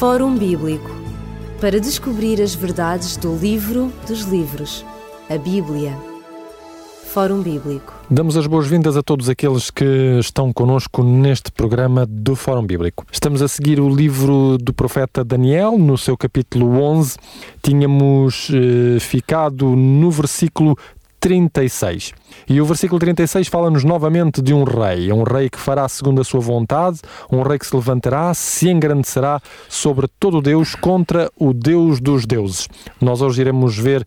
Fórum Bíblico para descobrir as verdades do livro dos livros, a Bíblia. Fórum Bíblico. Damos as boas-vindas a todos aqueles que estão conosco neste programa do Fórum Bíblico. Estamos a seguir o livro do profeta Daniel, no seu capítulo 11. Tínhamos eh, ficado no versículo 36. E o versículo 36 fala-nos novamente de um rei, um rei que fará segundo a sua vontade, um rei que se levantará, se engrandecerá sobre todo Deus contra o Deus dos deuses. Nós hoje iremos ver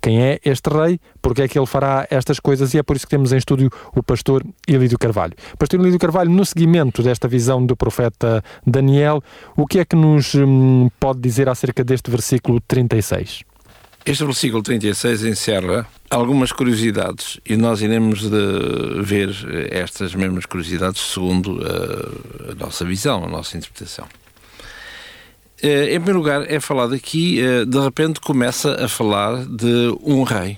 quem é este rei, porque é que ele fará estas coisas e é por isso que temos em estúdio o pastor Ilídio Carvalho. Pastor Ilídio Carvalho, no seguimento desta visão do profeta Daniel, o que é que nos hum, pode dizer acerca deste versículo 36? Este versículo 36 encerra algumas curiosidades e nós iremos ver estas mesmas curiosidades segundo a, a nossa visão, a nossa interpretação. Eh, em primeiro lugar, é falado aqui, eh, de repente começa a falar de um rei.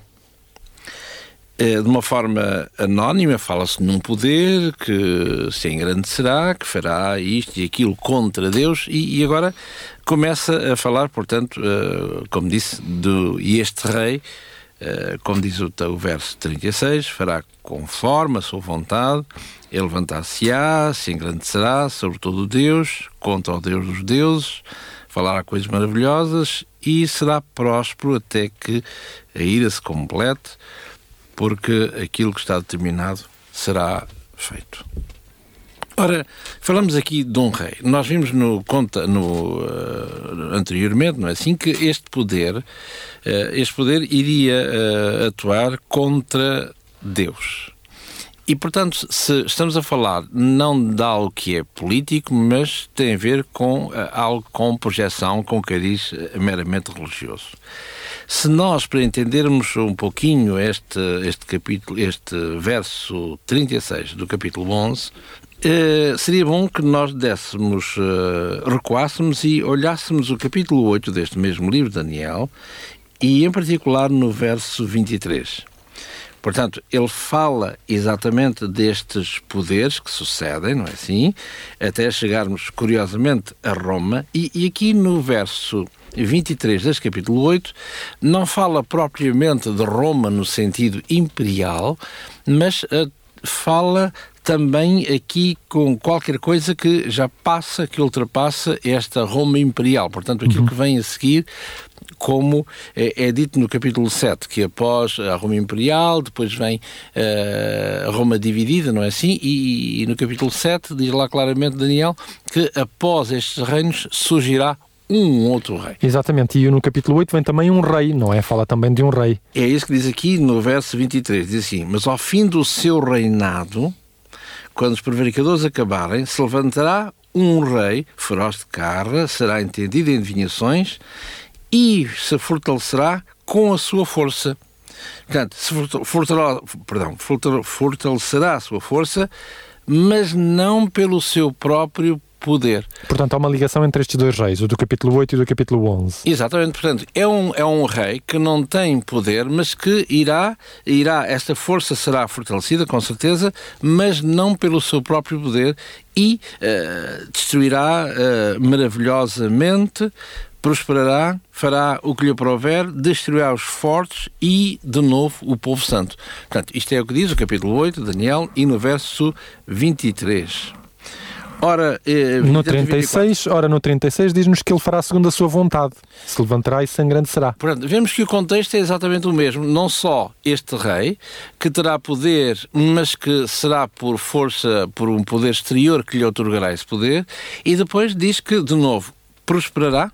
Eh, de uma forma anónima, fala-se num poder que se engrandecerá, que fará isto e aquilo contra Deus, e, e agora começa a falar, portanto, uh, como disse, do, e este rei, uh, como diz o, o, verso 36, fará conforme a sua vontade, ele levantar-se-á, se engrandecerá sobre todo Deus, contra o Deus dos deuses, falará coisas maravilhosas e será próspero até que a ira se complete porque aquilo que está determinado será feito. Ora, falamos aqui de um rei. Nós vimos no, conta, no, uh, anteriormente, não é assim, que este poder, uh, este poder iria uh, atuar contra Deus. E, portanto, se estamos a falar não de algo que é político, mas tem a ver com algo com projeção, com cariz meramente religioso. Se nós, para entendermos um pouquinho este, este capítulo, este verso 36 do capítulo 11, eh, seria bom que nós dessemos, uh, recuássemos e olhássemos o capítulo 8 deste mesmo livro, Daniel, e em particular no verso 23. Portanto, ele fala exatamente destes poderes que sucedem, não é assim? Até chegarmos, curiosamente, a Roma, e, e aqui no verso 23 deste capítulo 8, não fala propriamente de Roma no sentido imperial, mas uh, fala também aqui com qualquer coisa que já passa, que ultrapassa esta Roma imperial. Portanto, aquilo uhum. que vem a seguir como é, é, dito no capítulo 7, que após a Roma Imperial, depois vem uh, a Roma dividida, não é assim? E, e, no capítulo 7 diz lá claramente Daniel que após estes reinos surgirá um outro rei. Exatamente, e no capítulo 8 vem também um rei, não é? Fala também de um rei. É isso que diz aqui no verso 23, diz assim, mas ao fim do seu reinado, quando os prevaricadores acabarem, se levantará um rei, feroz de carga, será entendido em adivinhações e se fortalecerá com a sua força. Portanto, se fortalecerá, perdão, fortalecerá a sua força, mas não pelo seu próprio poder. Portanto, há uma ligação entre estes dois reis, o do capítulo 8 e do capítulo 11. Exatamente, portanto, é um, é um rei que não tem poder, mas que irá, irá, esta força será fortalecida, com certeza, mas não pelo seu próprio poder e uh, destruirá uh, maravilhosamente prosperará, fará o que lhe prover, destruirá os fortes e, de novo, o povo santo. Portanto, isto é o que diz o capítulo 8, Daniel, e no verso 23. Ora, eh, no 36, ora, no 36 diz-nos que ele fará segundo a sua vontade, se levantará e se engrandecerá. Portanto, vemos que o contexto é exatamente o mesmo. Não só este rei, que terá poder, mas que será por força, por um poder exterior que lhe otorgará esse poder, e depois diz que, de novo, prosperará,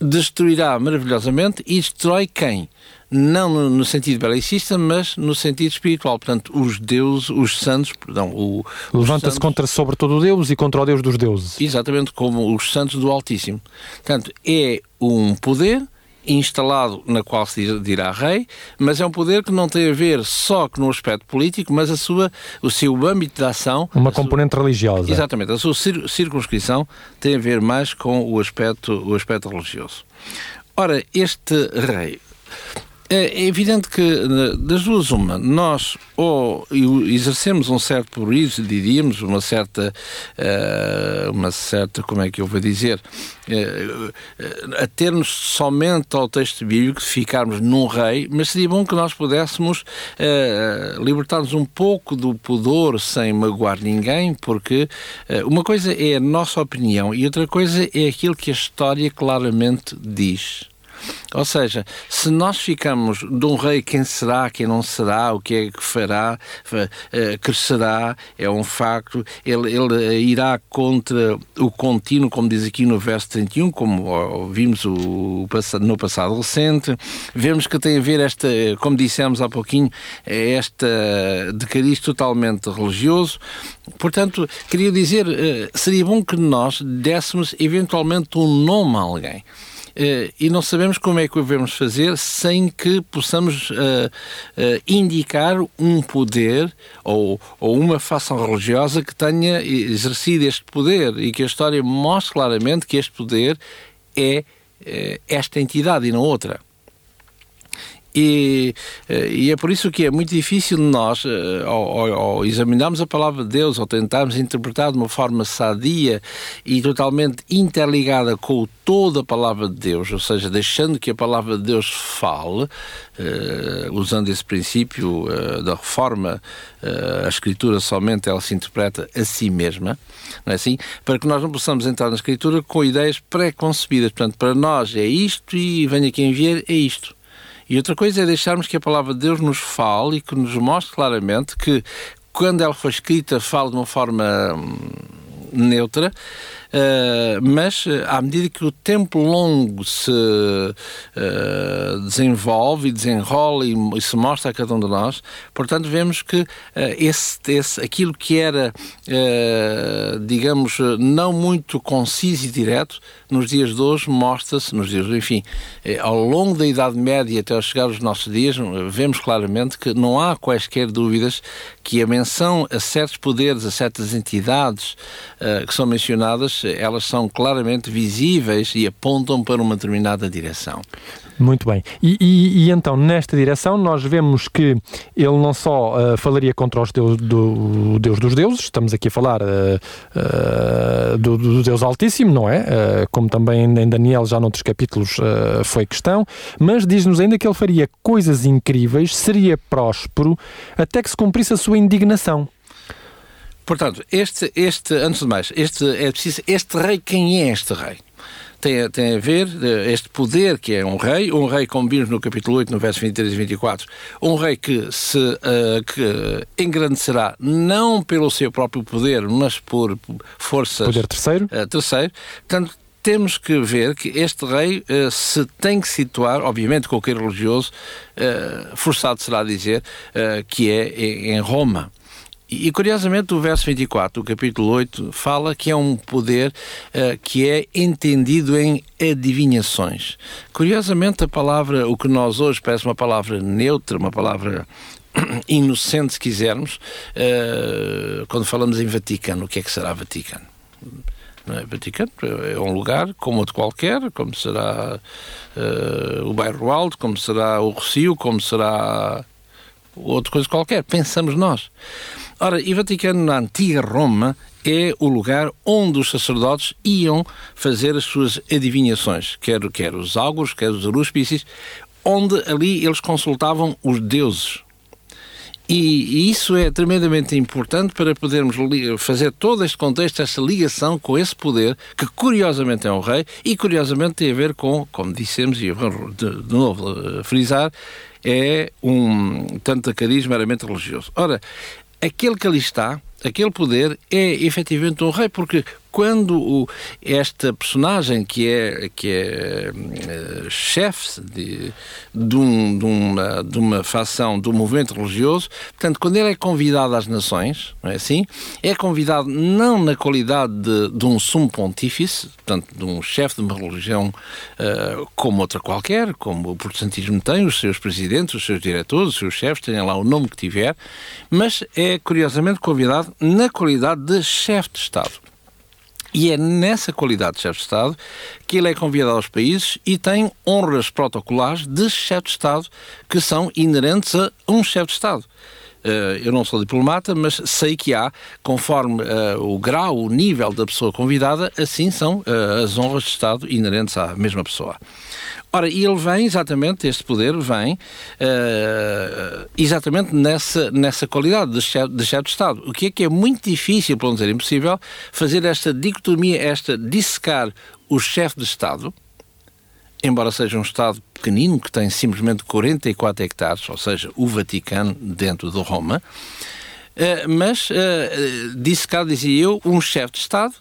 destruirá maravilhosamente e destrói quem? Não no, no, sentido belicista, mas no sentido espiritual. Portanto, os deuses, os santos, perdão, o, levanta-se contra sobre todo Deus e contra o Deus dos deuses. Exatamente, como os santos do Altíssimo. Portanto, é um poder instalado na qual se dirá rei, mas é um poder que não tem a ver só no aspecto político, mas a sua, o seu âmbito de ação... Uma componente sua, religiosa. Exatamente. A sua circunscrição tem a ver mais com o aspecto, o aspecto religioso. Ora, este rei É evidente que, das duas, uma, nós ou exercemos um certo pluralismo, diríamos, uma certa, uh, uma certa, como é que eu vou dizer, uh, a termos somente ao texto bíblico, ficarmos num rei, mas seria bom que nós pudéssemos libertar-nos um pouco do pudor sem magoar ninguém, porque uma coisa é a nossa opinião e outra coisa é aquilo que a história claramente diz. Ou seja, se nós ficamos de um rei quem será, quem não será, o que é que fará, eh, crescerá, é um facto, ele, ele irá contra o contínuo, como diz aqui no verso 31, como vimos o, no passado recente, vemos que tem a ver esta, como dissemos há pouquinho, esta de cariz totalmente religioso. Portanto, queria dizer, eh, seria bom que nós dessemos eventualmente um nome a alguém. Uh, e não sabemos como é que o devemos fazer sem que possamos uh, uh, indicar um poder ou, ou uma facção religiosa que tenha exercido este poder e que a história mostre claramente que este poder é esta entidade e não outra. E, eh, e, é por isso que é muito difícil nós, eh, ao, examinarmos a palavra de Deus, ou tentarmos interpretar de uma forma sadia e totalmente interligada com toda a palavra de Deus, ou seja, deixando que a palavra de Deus fale, uh, usando esse princípio da reforma, a Escritura somente ela se interpreta a si mesma, não é assim? Para que nós não possamos entrar na Escritura com ideias pré-concebidas. Portanto, para nós é isto e venha quem vier, é isto. E outra coisa é deixarmos que a palavra de Deus nos fale e que nos mostre claramente que quando ela foi escrita fala de uma forma hum, neutra, mas eh, à medida que o tempo longo se uh, desenvolve e desenrola e, e, se mostra a cada um de nós, portanto vemos que uh, esse, esse, aquilo que era, digamos, não muito conciso e direto, nos dias de hoje mostra-se, nos dias, enfim, ao longo da Idade Média até chegar aos nossos dias, vemos claramente que não há quaisquer dúvidas que a menção a certos poderes, a certas entidades que são mencionadas, elas são claramente visíveis e apontam para uma determinada direção. Muito bem. E, e, e, então, nesta direção, nós vemos que ele não só uh, falaria contra os deus, do, Deus dos deuses, estamos aqui a falar uh, uh, do, do, Deus Altíssimo, não é? como também em Daniel, já noutros capítulos, foi questão, mas diz-nos ainda que ele faria coisas incríveis, seria próspero, até que se cumprisse a sua indignação. Portanto, este, este, antes de mais, este, é preciso, este rei, quem é este rei? Tem, tem a ver eh, este poder que é um rei, um rei, como vimos no capítulo 8, no verso 23 e 24, um rei que se uh, que engrandecerá não pelo seu próprio poder, mas por forças... Poder terceiro. Uh, terceiro. Portanto, temos que ver que este rei uh, se tem que situar, obviamente qualquer religioso, uh, forçado será a dizer, uh, que é em Roma. E, curiosamente, o verso 24 do capítulo 8 fala que é um poder uh, que é entendido em adivinhações. Curiosamente, a palavra, o que nós hoje parece uma palavra neutra, uma palavra inocente, se quisermos, uh, quando falamos em Vaticano, o que é que será Vaticano? É? Vaticano é um lugar como outro qualquer, como será uh, o bairro Alto, como será o Rocio, como será outra coisa qualquer. Pensamos nós. Ora, e Vaticano, na antiga Roma, é o lugar onde os sacerdotes iam fazer as suas adivinhações, quer, quer os áugurs, quer os aruspícios, onde ali eles consultavam os deuses. E, isso é tremendamente importante para podermos fazer todo este contexto, esta ligação com esse poder, que curiosamente é um rei e curiosamente tem a ver com, como dissemos, e de, de novo frisar, é um tanto cariz meramente religioso. Ora, aquele que ali está, aquele poder, é efetivamente um rei, porque quando o, esta personagem que é, que é uh, chefe de, de, um, de, uma, de uma facção do movimento religioso, portanto, quando ele é convidado às nações, não é assim? É convidado não na qualidade de, de um sumo pontífice, portanto, de um chefe de uma religião uh, como outra qualquer, como o protestantismo tem, os seus presidentes, os seus diretores, os seus chefes, tenham lá o nome que tiver, mas é curiosamente convidado na qualidade de chefe de Estado. E é nessa qualidade de chefe de Estado que ele é convidado aos países e tem honras protocolares de chefe de Estado que são inerentes a um chefe de Estado. Uh, eu não sou diplomata, mas sei que há, conforme uh, o grau, o nível da pessoa convidada, assim são uh, as honras de Estado inerentes à mesma pessoa. Ora, e ele vem exatamente, este poder vem uh, exatamente nessa, nessa qualidade de chefe, de chefe de Estado. O que é que é muito difícil, para não dizer impossível, fazer esta dicotomia, esta dissecar o chefe de Estado, embora seja um Estado pequenino, que tem simplesmente 44 hectares, ou seja, o Vaticano dentro de Roma, uh, mas uh, dissecar, dizia eu, um chefe de Estado,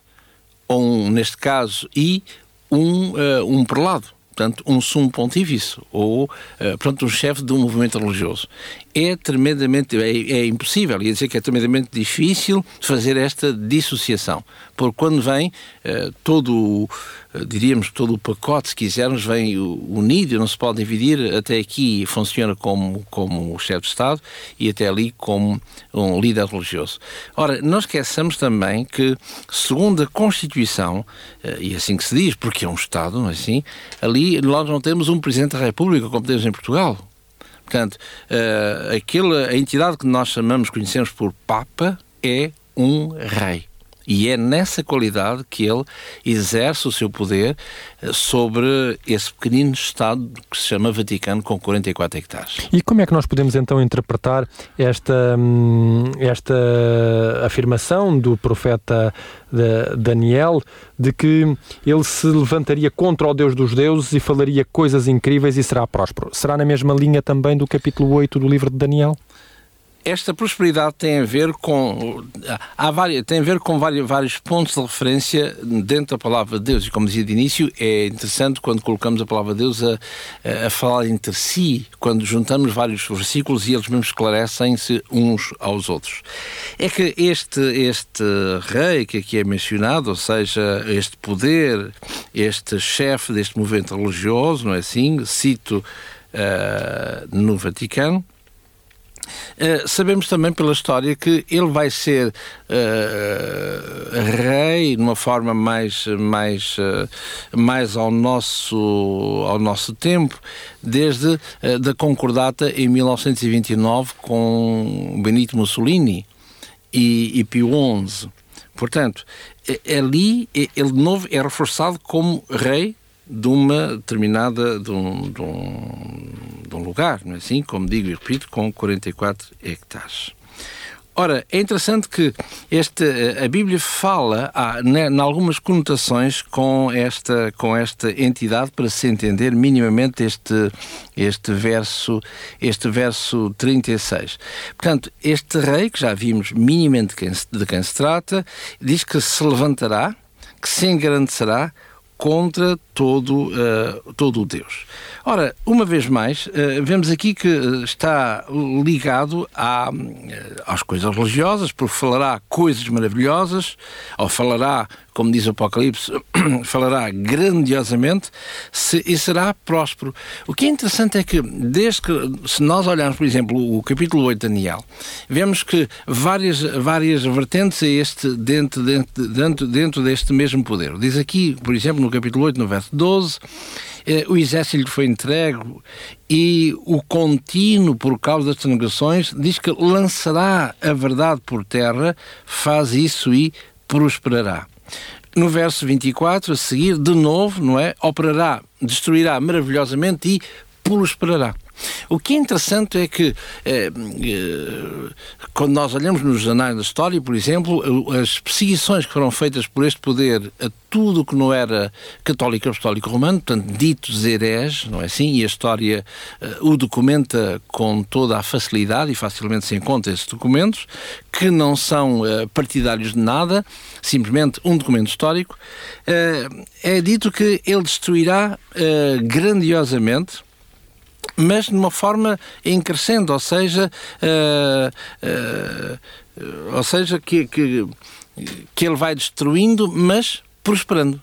ou um, neste caso, e um, uh, um prelado portanto, um sumo pontífice ou, uh, portanto, um chefe de um movimento religioso. É tremendamente, é, é impossível, ia dizer que é tremendamente difícil fazer esta dissociação, porque quando vem uh, todo eh, diríamos todo o pacote, se quisermos, vem unido, não se pode dividir. Até aqui funciona como, como chefe de Estado e até ali como um líder religioso. Ora, não esqueçamos também que, segundo a Constituição, eh, e assim que se diz, porque é um Estado, não é assim? Ali nós não temos um Presidente da República como temos em Portugal. Portanto, uh, aquela, a entidade que nós chamamos, conhecemos por Papa, é um rei. E é nessa qualidade que ele exerce o seu poder eh, sobre esse pequenino Estado que se chama Vaticano, com 44 hectares. E como é que nós podemos então interpretar esta, hum, esta afirmação do profeta Daniel de que ele se levantaria contra o Deus dos deuses e falaria coisas incríveis e será próspero? Será na mesma linha também do capítulo 8 do livro de Daniel? Esta prosperidade tem a ver com há várias, tem a ver com vários, vários pontos de referência dentro da palavra de Deus. E como dizia de início é interessante quando colocamos a palavra de Deus a, a, falar entre si quando juntamos vários versículos e eles mesmos esclarecem-se uns aos outros. É que este este rei que aqui é mencionado ou seja este poder este chefe deste movimento religioso não é assim? Cito uh, no Vaticano Uh, sabemos também pela história que ele vai ser uh, rei de uma forma mais, mais, uh, mais ao, nosso, ao nosso tempo, desde da concordata em 1929 com Benito Mussolini e, e Pio XI. Portanto, ali ele de novo é reforçado como rei de uma determinada de um, de um, de um lugar, não é assim? Como digo e repito, com 44 hectares. Ora, é interessante que este, a Bíblia fala ah, em algumas conotações com esta, com esta entidade para se entender minimamente este, este, verso, este verso 36. Portanto, este rei, que já vimos minimamente de quem, de quem se trata, diz que se levantará, que se engrandecerá contra todo, uh, todo o Deus. Ora, uma vez mais, uh, vemos aqui que eh, está ligado à, às coisas religiosas, porque falará coisas maravilhosas, ou falará, como diz o Apocalipse, falará grandiosamente se, e será próspero. O que é interessante é que, desde que, se nós olharmos, por exemplo, o capítulo 8 de Daniel, vemos que várias, várias vertentes a este, dentro, dentro, dentro, dentro deste mesmo poder. Diz aqui, por exemplo, no capítulo 8, no verso 12, eh, o exército lhe foi entregue e o contínuo, por causa das negações, diz que lançará a verdade por terra, faz isso e prosperará. No verso 24, a seguir, de novo, não é? Operará, destruirá maravilhosamente e prosperará. O que é interessante é que, eh, eh, quando nós olhamos nos anais da história, por exemplo, as perseguições que foram feitas por este poder a tudo que não era católico apostólico romano, portanto, ditos hereges, não é assim? E a história eh, o documenta com toda a facilidade e facilmente se encontra esses documentos, que não são eh, partidários de nada, simplesmente um documento histórico. Eh, é dito que ele destruirá grandiosamente mas de uma forma em crescendo, ou seja, uh, uh, ou seja que, que, que ele vai destruindo, mas prosperando.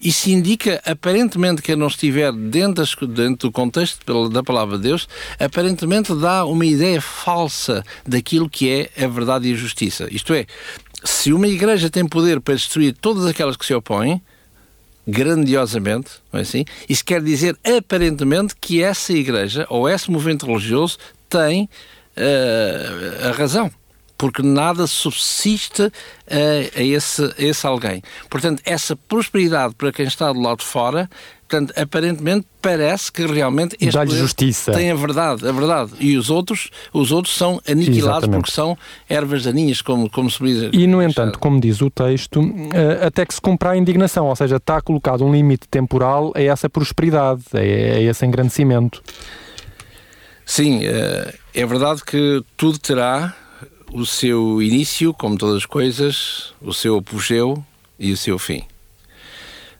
Isso indica, aparentemente, que ele não estiver dentro, dentro do contexto da palavra de Deus, aparentemente dá uma ideia falsa daquilo que é a verdade e a justiça. Isto é, se uma igreja tem poder para destruir todas aquelas que se opõem, grandiosamente, não é assim? Isso quer dizer, aparentemente, que essa igreja ou esse movimento religioso tem uh, a razão porque nada subsiste a, a, esse, a esse alguém. Portanto, essa prosperidade para quem está do lado de fora Portanto, aparentemente parece que realmente este Dá-lhe justiça. tem a verdade, a verdade. E os outros, os outros são aniquilados Exatamente. porque são ervas daninhas, como, como se diz. E, no entanto, como diz o texto, eh, até que se cumpra a indignação, ou seja, está colocado um limite temporal a essa prosperidade, a, a esse engrandecimento. Sim, eh, é verdade que tudo terá o seu início, como todas as coisas, o seu apogeu e o seu fim.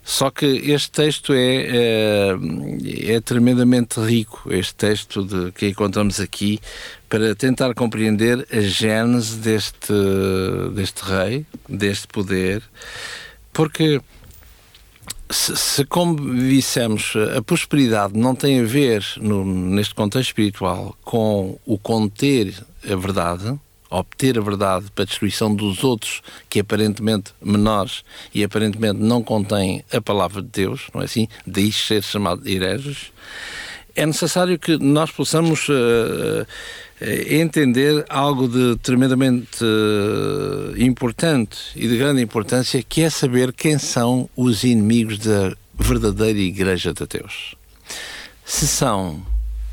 Só que este texto é, é, é, tremendamente rico, este texto de, que encontramos aqui, para tentar compreender a gênese deste, deste rei, deste poder, porque se, se, como dissemos, a prosperidade não tem a ver, no, neste contexto espiritual, com o conter a verdade, obter a verdade para a destruição dos outros, que aparentemente menores e aparentemente não contêm a palavra de Deus, não é assim? Daí ser chamado hereges, é necessário que nós possamos uh, entender algo de tremendamente uh, importante e de grande importância, que é saber quem são os inimigos da verdadeira Igreja de Deus. Se são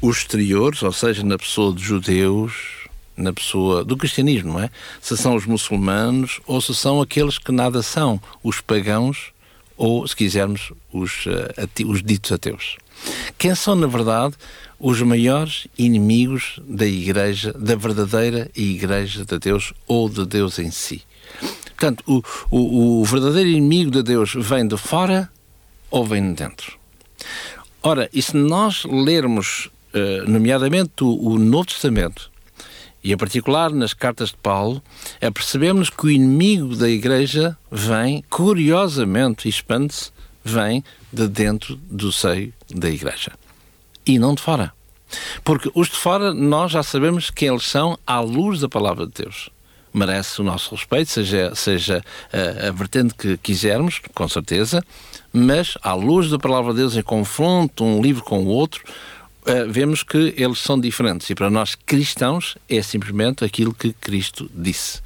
os exteriores, ou seja, na pessoa de judeus, na pessoa do cristianismo, não é? Se são os muçulmanos ou se são aqueles que nada são, os pagãos ou, se quisermos, os, uh, os ditos ateus. Quem são, na verdade, os maiores inimigos da Igreja, da verdadeira Igreja de Deus ou de Deus em si? Portanto, o, o, o verdadeiro inimigo de Deus vem de fora ou vem de dentro? Ora, e se nós lermos, uh, nomeadamente, o, o Novo Testamento, e em particular nas cartas de Paulo, apercebemos que o inimigo da Igreja vem, curiosamente, expande-se, vem de dentro do seio da Igreja. E não de fora. Porque os de fora, nós já sabemos quem eles são à luz da palavra de Deus. Merece o nosso respeito, seja, seja a, a vertente que quisermos, com certeza, mas à luz da palavra de Deus, em confronto um livro com o outro, uh, vemos que eles são diferentes. E para nós cristãos é simplesmente aquilo que Cristo disse.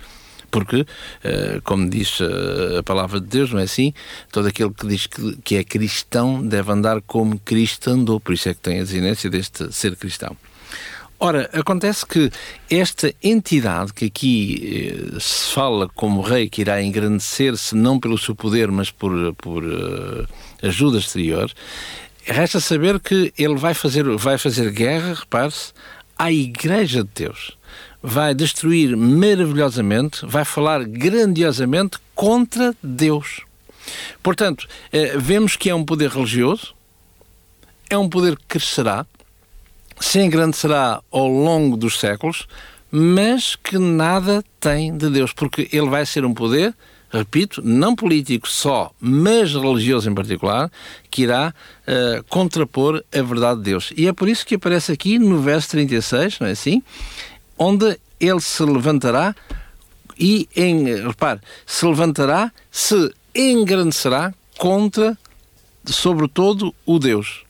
Porque, uh, como diz uh, a palavra de Deus, não é assim? Todo aquele que diz que, que é cristão deve andar como Cristo andou. Por isso é que tem a desinência deste ser cristão. Ora, acontece que esta entidade que aqui eh, se fala como rei que irá engrandecer-se não pelo seu poder, mas por, por uh, ajuda exterior, Resta saber que ele vai fazer, vai fazer guerra, repare-se, à Igreja de Deus. Vai destruir maravilhosamente, vai falar grandiosamente contra Deus. Portanto, eh, vemos que é um poder religioso, é um poder que crescerá, se engrandecerá ao longo dos séculos, mas que nada tem de Deus, porque ele vai ser um poder repito, não político só, mas religioso em particular, que irá uh, contrapor a verdade de Deus. E é por isso que aparece aqui no verso 36, não é assim? Onde ele se levantará e, em, repare, se levantará, se engrandecerá contra, sobretudo, o Deus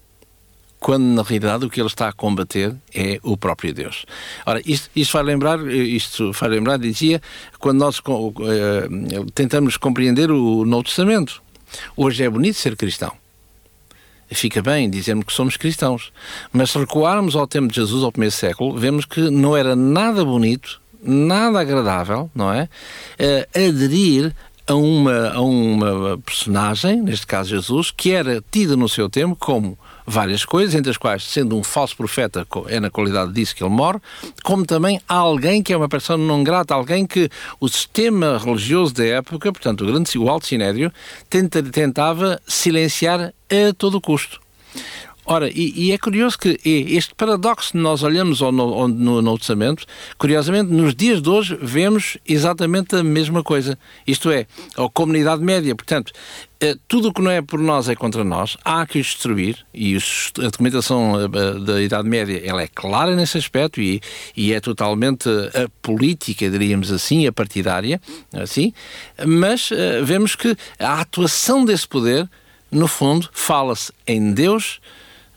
quando na realidade o que ele está a combater é o próprio Deus. Ora, isto, isto vai lembrar, isto vai lembrar, dizia, quando nós uh, tentamos compreender o Novo Testamento. Hoje é bonito ser cristão. Fica bem dizermos que somos cristãos. Mas se recuarmos ao tempo de Jesus, ao primeiro século, vemos que não era nada bonito, nada agradável, não é? Uh, aderir a uma, a uma personagem, neste caso Jesus, que era tida no seu tempo como várias coisas, entre as quais, sendo um falso profeta, é na qualidade disso que ele morre, como também alguém que é uma pessoa não grata, alguém que o sistema religioso da época, portanto, o, grande, o Alto Sinédrio, tenta, tentava silenciar a todo custo. Ora, e, e, é curioso que este paradoxo nós olhamos no, no, no Novo Testamento, curiosamente, nos dias de hoje vemos exatamente a mesma coisa. Isto é, a comunidade média. Portanto, eh, tudo o que não é por nós é contra nós, há que destruir, e a documentação eh, da Idade Média ela é clara nesse aspecto e, e é totalmente a política, diríamos assim, a partidária, assim, mas vemos que a atuação desse poder, no fundo, fala-se em Deus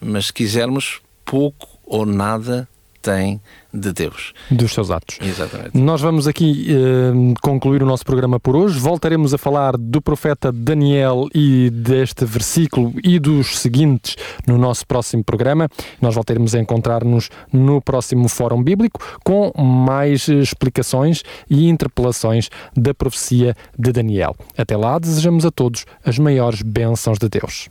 mas se quisermos, pouco ou nada tem de Deus. Dos seus atos. Exatamente. Nós vamos aqui uh, concluir o nosso programa por hoje. Voltaremos a falar do profeta Daniel e deste versículo e dos seguintes no nosso próximo programa. Nós voltaremos a encontrar-nos no próximo Fórum Bíblico com mais explicações e interpelações da profecia de Daniel. Até lá, desejamos a todos as maiores bênçãos de Deus.